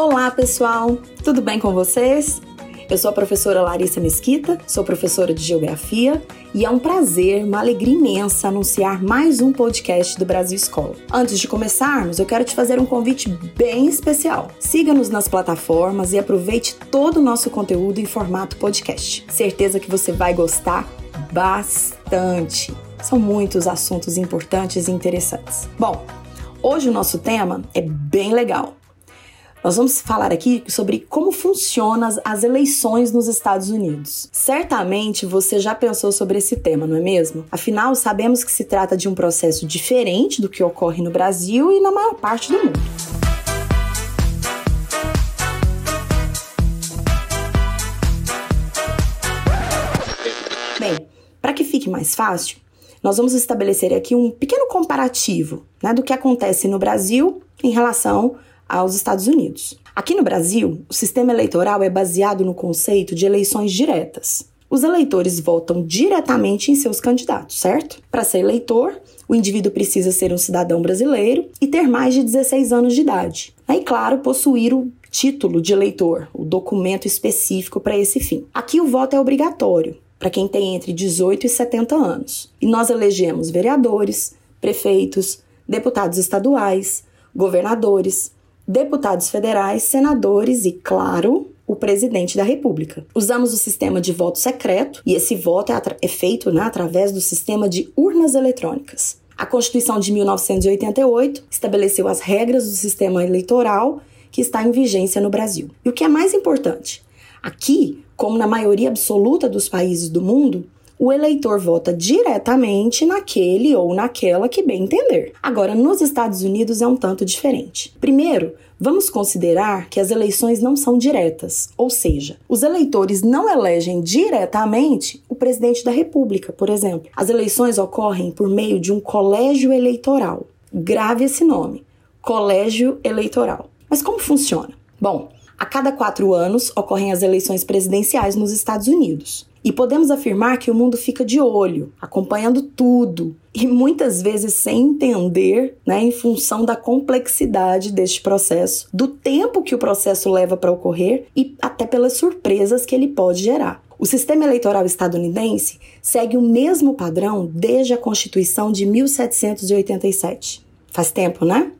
Olá, pessoal! Tudo bem com vocês? Eu sou a professora Larissa Mesquita, sou professora de Geografia e é um prazer, uma alegria imensa anunciar mais um podcast do Brasil Escola. Antes de começarmos, eu quero te fazer um convite bem especial. Siga-nos nas plataformas e aproveite todo o nosso conteúdo em formato podcast. Certeza que você vai gostar bastante. São muitos assuntos importantes e interessantes. Bom, hoje o nosso tema é bem legal. Nós vamos falar aqui sobre como funcionam as eleições nos Estados Unidos. Certamente você já pensou sobre esse tema, não é mesmo? Afinal, sabemos que se trata de um processo diferente do que ocorre no Brasil e na maior parte do mundo. Bem, para que fique mais fácil, nós vamos estabelecer aqui um pequeno comparativo né, do que acontece no Brasil em relação aos Estados Unidos. Aqui no Brasil, o sistema eleitoral é baseado no conceito de eleições diretas. Os eleitores votam diretamente em seus candidatos, certo? Para ser eleitor, o indivíduo precisa ser um cidadão brasileiro e ter mais de 16 anos de idade. E, claro, possuir o título de eleitor, o documento específico para esse fim. Aqui o voto é obrigatório para quem tem entre 18 e 70 anos. E nós elegemos vereadores, prefeitos, deputados estaduais, governadores, deputados federais, senadores e, claro, o presidente da República. Usamos o sistema de voto secreto e esse voto é, é feito né, através do sistema de urnas eletrônicas. A Constituição de 1988 estabeleceu as regras do sistema eleitoral que está em vigência no Brasil. E o que é mais importante, aqui, como na maioria absoluta dos países do mundo, o eleitor vota diretamente naquele ou naquela que bem entender. Agora, nos Estados Unidos é um tanto diferente. Primeiro, vamos considerar que as eleições não são diretas, ou seja, os eleitores não elegem diretamente o presidente da República, por exemplo. As eleições ocorrem por meio de um colégio eleitoral. Grave esse nome: colégio eleitoral. Mas como funciona? Bom, a cada quatro anos ocorrem as eleições presidenciais nos Estados Unidos. E podemos afirmar que o mundo fica de olho, acompanhando tudo, e muitas vezes sem entender, né, em função da complexidade deste processo, do tempo que o processo leva para ocorrer e até pelas surpresas que ele pode gerar. O sistema eleitoral estadunidense segue o mesmo padrão desde a Constituição de 1787. Faz tempo, né?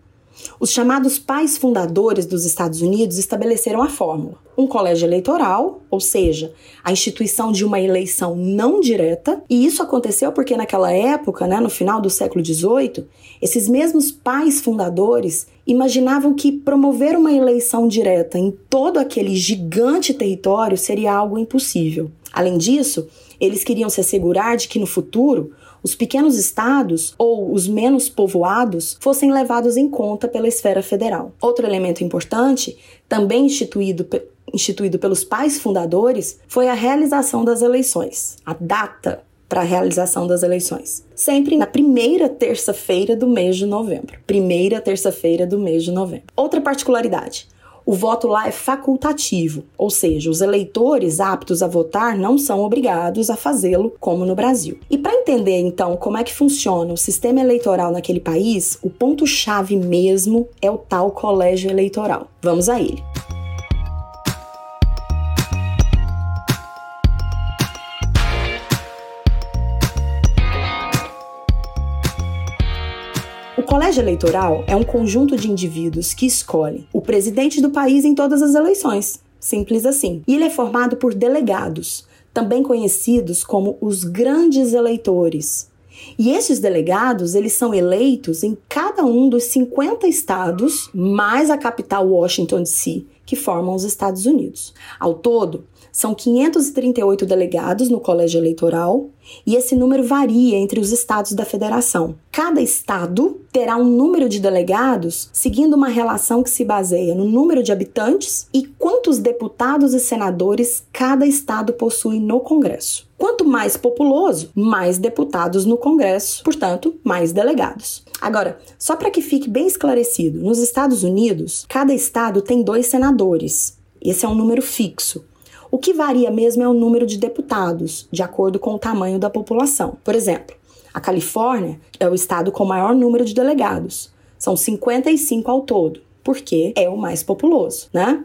Os chamados pais fundadores dos Estados Unidos estabeleceram a fórmula: um colégio eleitoral, ou seja, a instituição de uma eleição não direta, e isso aconteceu porque naquela época, né, no final do século XVIII, esses mesmos pais fundadores imaginavam que promover uma eleição direta em todo aquele gigante território seria algo impossível. Além disso, eles queriam se assegurar de que no futuro os pequenos estados ou os menos povoados fossem levados em conta pela esfera federal. Outro elemento importante, também instituído, instituído pelos pais fundadores, foi a realização das eleições, a data para a realização das eleições. Sempre na primeira terça-feira do mês de novembro. Primeira terça-feira do mês de novembro. Outra particularidade: o voto lá é facultativo, ou seja, os eleitores aptos a votar não são obrigados a fazê-lo como no Brasil. E para entender então como é que funciona o sistema eleitoral naquele país, o ponto-chave mesmo é o tal colégio eleitoral. Vamos a ele. Colégio eleitoral é um conjunto de indivíduos que escolhem o presidente do país em todas as eleições. Simples assim. E ele é formado por delegados, também conhecidos como os grandes eleitores. E esses delegados, eles são eleitos em cada um dos 50 estados, mais a capital Washington DC, que formam os Estados Unidos. Ao todo, são 538 delegados no colégio eleitoral e esse número varia entre os estados da federação. Cada estado terá um número de delegados seguindo uma relação que se baseia no número de habitantes e quantos deputados e senadores cada estado possui no Congresso. Quanto mais populoso, mais deputados no Congresso, portanto, mais delegados. Agora, só para que fique bem esclarecido, nos Estados Unidos, cada estado tem dois senadores. Esse é um número fixo. O que varia mesmo é o número de deputados, de acordo com o tamanho da população. Por exemplo, a Califórnia é o estado com maior número de delegados, são 55 ao todo. Porque é o mais populoso, né?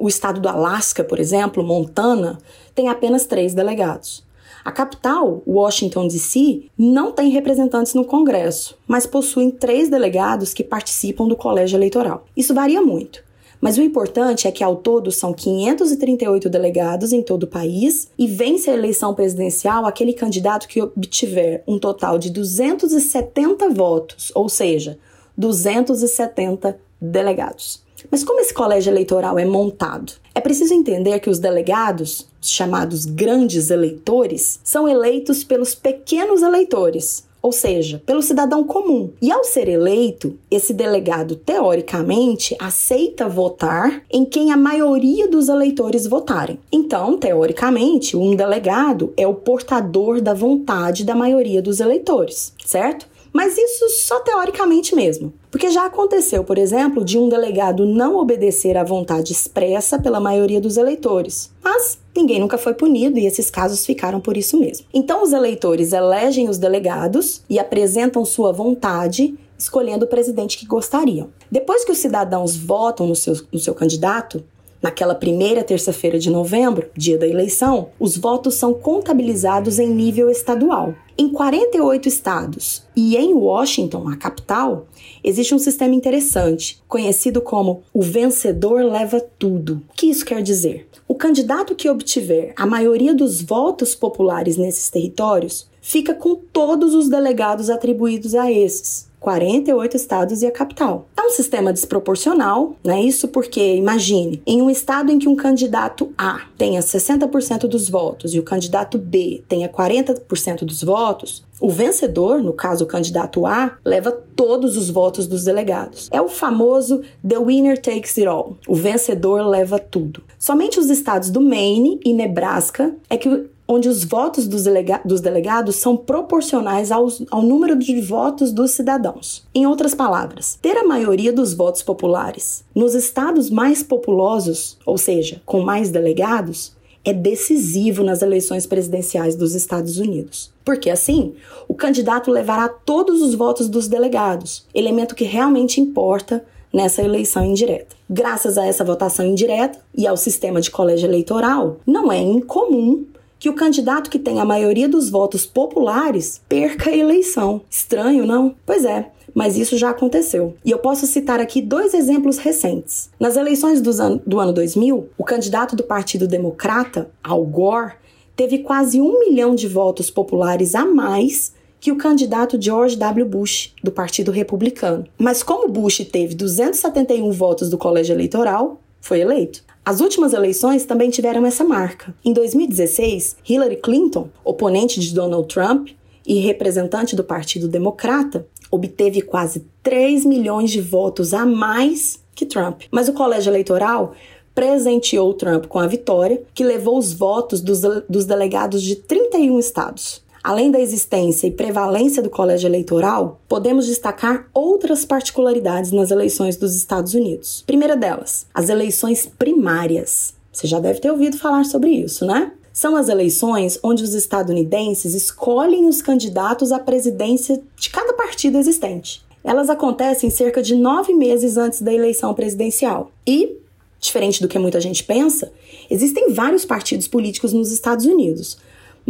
O estado do Alasca, por exemplo, Montana, tem apenas três delegados. A capital, Washington DC, não tem representantes no Congresso, mas possuem três delegados que participam do colégio eleitoral. Isso varia muito. Mas o importante é que ao todo são 538 delegados em todo o país e vence a eleição presidencial aquele candidato que obtiver um total de 270 votos, ou seja, 270 delegados. Mas como esse colégio eleitoral é montado? É preciso entender que os delegados, chamados grandes eleitores, são eleitos pelos pequenos eleitores, ou seja, pelo cidadão comum. E ao ser eleito, esse delegado, teoricamente, aceita votar em quem a maioria dos eleitores votarem. Então, teoricamente, um delegado é o portador da vontade da maioria dos eleitores, certo? Mas isso só teoricamente mesmo. Porque já aconteceu, por exemplo, de um delegado não obedecer à vontade expressa pela maioria dos eleitores. Mas ninguém nunca foi punido e esses casos ficaram por isso mesmo. Então, os eleitores elegem os delegados e apresentam sua vontade escolhendo o presidente que gostariam. Depois que os cidadãos votam no seu, no seu candidato, Naquela primeira terça-feira de novembro, dia da eleição, os votos são contabilizados em nível estadual. Em 48 estados e em Washington, a capital, existe um sistema interessante, conhecido como o vencedor leva tudo. O que isso quer dizer? O candidato que obtiver a maioria dos votos populares nesses territórios fica com todos os delegados atribuídos a esses, 48 estados e a capital. É um sistema desproporcional, né? Isso porque, imagine, em um estado em que um candidato A tenha 60% dos votos e o candidato B tenha 40% dos votos, o vencedor, no caso o candidato A, leva todos os votos dos delegados. É o famoso The Winner Takes It All. O vencedor leva tudo. Somente os estados do Maine e Nebraska é que onde os votos dos, delega dos delegados são proporcionais aos, ao número de votos dos cidadãos. Em outras palavras, ter a maioria dos votos populares nos estados mais populosos, ou seja, com mais delegados, é decisivo nas eleições presidenciais dos Estados Unidos. Porque assim, o candidato levará todos os votos dos delegados, elemento que realmente importa nessa eleição indireta. Graças a essa votação indireta e ao sistema de colégio eleitoral, não é incomum que o candidato que tem a maioria dos votos populares perca a eleição. Estranho, não? Pois é. Mas isso já aconteceu. E eu posso citar aqui dois exemplos recentes. Nas eleições do ano, do ano 2000, o candidato do Partido Democrata, Al Gore, teve quase um milhão de votos populares a mais que o candidato George W. Bush, do Partido Republicano. Mas como Bush teve 271 votos do colégio eleitoral, foi eleito. As últimas eleições também tiveram essa marca. Em 2016, Hillary Clinton, oponente de Donald Trump e representante do Partido Democrata, obteve quase 3 milhões de votos a mais que Trump. Mas o colégio eleitoral presenteou Trump com a vitória, que levou os votos dos, dos delegados de 31 estados. Além da existência e prevalência do colégio eleitoral, podemos destacar outras particularidades nas eleições dos Estados Unidos. Primeira delas, as eleições primárias. Você já deve ter ouvido falar sobre isso, né? São as eleições onde os estadunidenses escolhem os candidatos à presidência de cada partido existente. Elas acontecem cerca de nove meses antes da eleição presidencial. E, diferente do que muita gente pensa, existem vários partidos políticos nos Estados Unidos,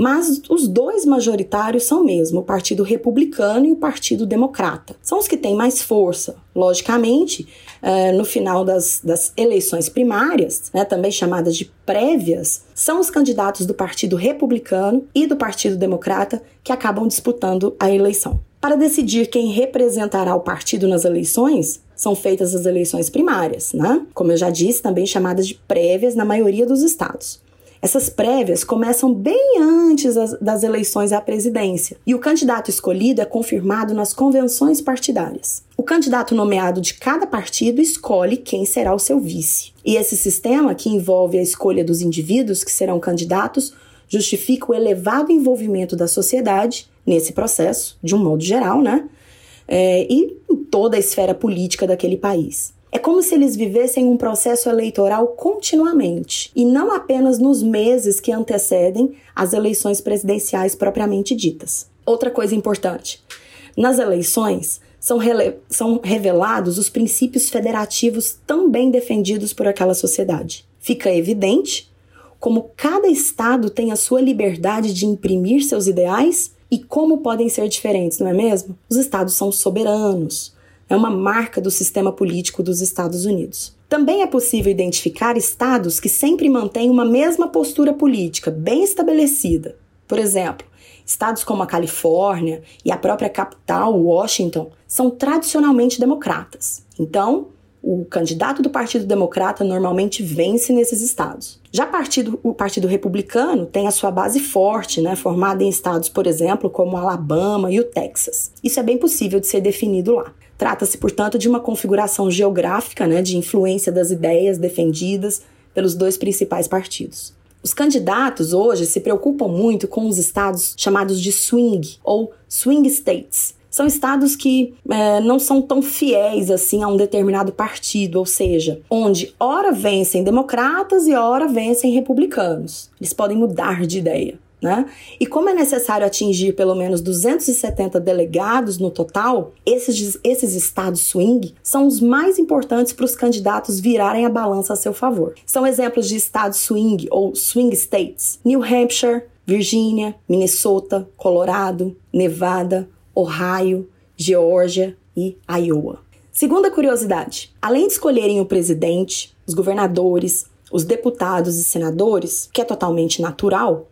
mas os dois majoritários são mesmo o Partido Republicano e o Partido Democrata. São os que têm mais força. Logicamente, eh, no final das, das eleições primárias, né, também chamadas de prévias, são os candidatos do Partido Republicano e do Partido Democrata que acabam disputando a eleição. Para decidir quem representará o partido nas eleições, são feitas as eleições primárias, né? Como eu já disse, também chamadas de prévias na maioria dos estados. Essas prévias começam bem antes das eleições à presidência e o candidato escolhido é confirmado nas convenções partidárias. O candidato nomeado de cada partido escolhe quem será o seu vice. E esse sistema, que envolve a escolha dos indivíduos que serão candidatos, justifica o elevado envolvimento da sociedade nesse processo, de um modo geral, né? É, e em toda a esfera política daquele país. É como se eles vivessem um processo eleitoral continuamente, e não apenas nos meses que antecedem as eleições presidenciais propriamente ditas. Outra coisa importante: nas eleições, são, são revelados os princípios federativos também defendidos por aquela sociedade. Fica evidente como cada Estado tem a sua liberdade de imprimir seus ideais e como podem ser diferentes, não é mesmo? Os Estados são soberanos. É uma marca do sistema político dos Estados Unidos. Também é possível identificar estados que sempre mantêm uma mesma postura política bem estabelecida. Por exemplo, estados como a Califórnia e a própria capital, Washington, são tradicionalmente democratas. Então, o candidato do Partido Democrata normalmente vence nesses estados. Já partido, o Partido Republicano tem a sua base forte, né, formada em estados, por exemplo, como Alabama e o Texas. Isso é bem possível de ser definido lá. Trata-se, portanto, de uma configuração geográfica né, de influência das ideias defendidas pelos dois principais partidos. Os candidatos hoje se preocupam muito com os estados chamados de swing ou swing states, são estados que é, não são tão fiéis assim a um determinado partido, ou seja, onde ora vencem democratas e ora vencem republicanos. Eles podem mudar de ideia. Né? E como é necessário atingir pelo menos 270 delegados no total, esses, esses estados swing são os mais importantes para os candidatos virarem a balança a seu favor. São exemplos de estados swing ou swing states: New Hampshire, Virgínia, Minnesota, Colorado, Nevada, Ohio, Geórgia e Iowa. Segunda curiosidade: além de escolherem o presidente, os governadores, os deputados e senadores, que é totalmente natural,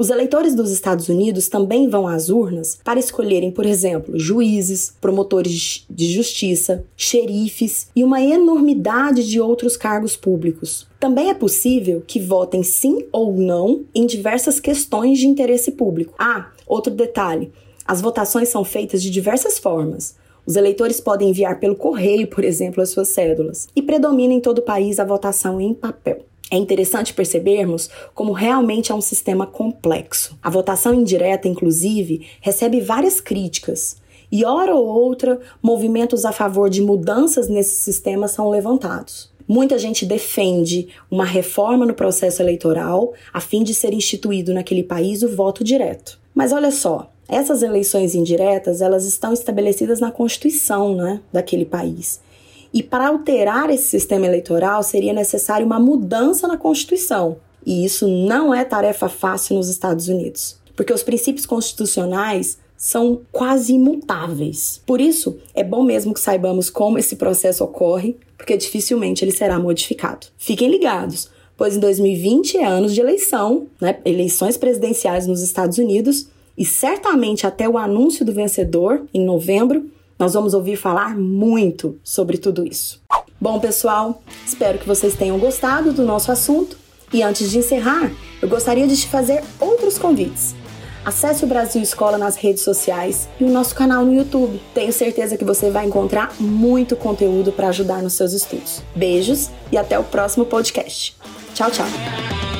os eleitores dos Estados Unidos também vão às urnas para escolherem, por exemplo, juízes, promotores de justiça, xerifes e uma enormidade de outros cargos públicos. Também é possível que votem sim ou não em diversas questões de interesse público. Ah, outro detalhe: as votações são feitas de diversas formas. Os eleitores podem enviar pelo correio, por exemplo, as suas cédulas, e predomina em todo o país a votação em papel. É interessante percebermos como realmente é um sistema complexo. A votação indireta, inclusive, recebe várias críticas, e hora ou outra, movimentos a favor de mudanças nesse sistema são levantados. Muita gente defende uma reforma no processo eleitoral a fim de ser instituído naquele país o voto direto. Mas olha só, essas eleições indiretas, elas estão estabelecidas na Constituição, né, daquele país. E para alterar esse sistema eleitoral seria necessário uma mudança na Constituição. E isso não é tarefa fácil nos Estados Unidos, porque os princípios constitucionais são quase imutáveis. Por isso, é bom mesmo que saibamos como esse processo ocorre, porque dificilmente ele será modificado. Fiquem ligados, pois em 2020 é anos de eleição, né, eleições presidenciais nos Estados Unidos, e certamente até o anúncio do vencedor, em novembro, nós vamos ouvir falar muito sobre tudo isso. Bom, pessoal, espero que vocês tenham gostado do nosso assunto. E antes de encerrar, eu gostaria de te fazer outros convites. Acesse o Brasil Escola nas redes sociais e o nosso canal no YouTube. Tenho certeza que você vai encontrar muito conteúdo para ajudar nos seus estudos. Beijos e até o próximo podcast. Tchau, tchau.